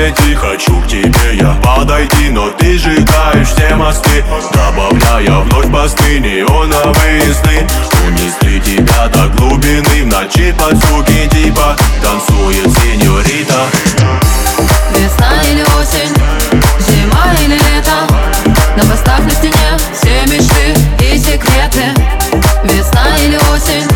сети Хочу к тебе я. Подойти, но ты сжигаешь все мосты. Добавляя вновь посты неоновые сны. Унесли тебя до глубины в ночи под звуки типа. Танцует сеньорита. Весна или осень, зима или лето. На постах на стене все мечты и секреты. Весна или осень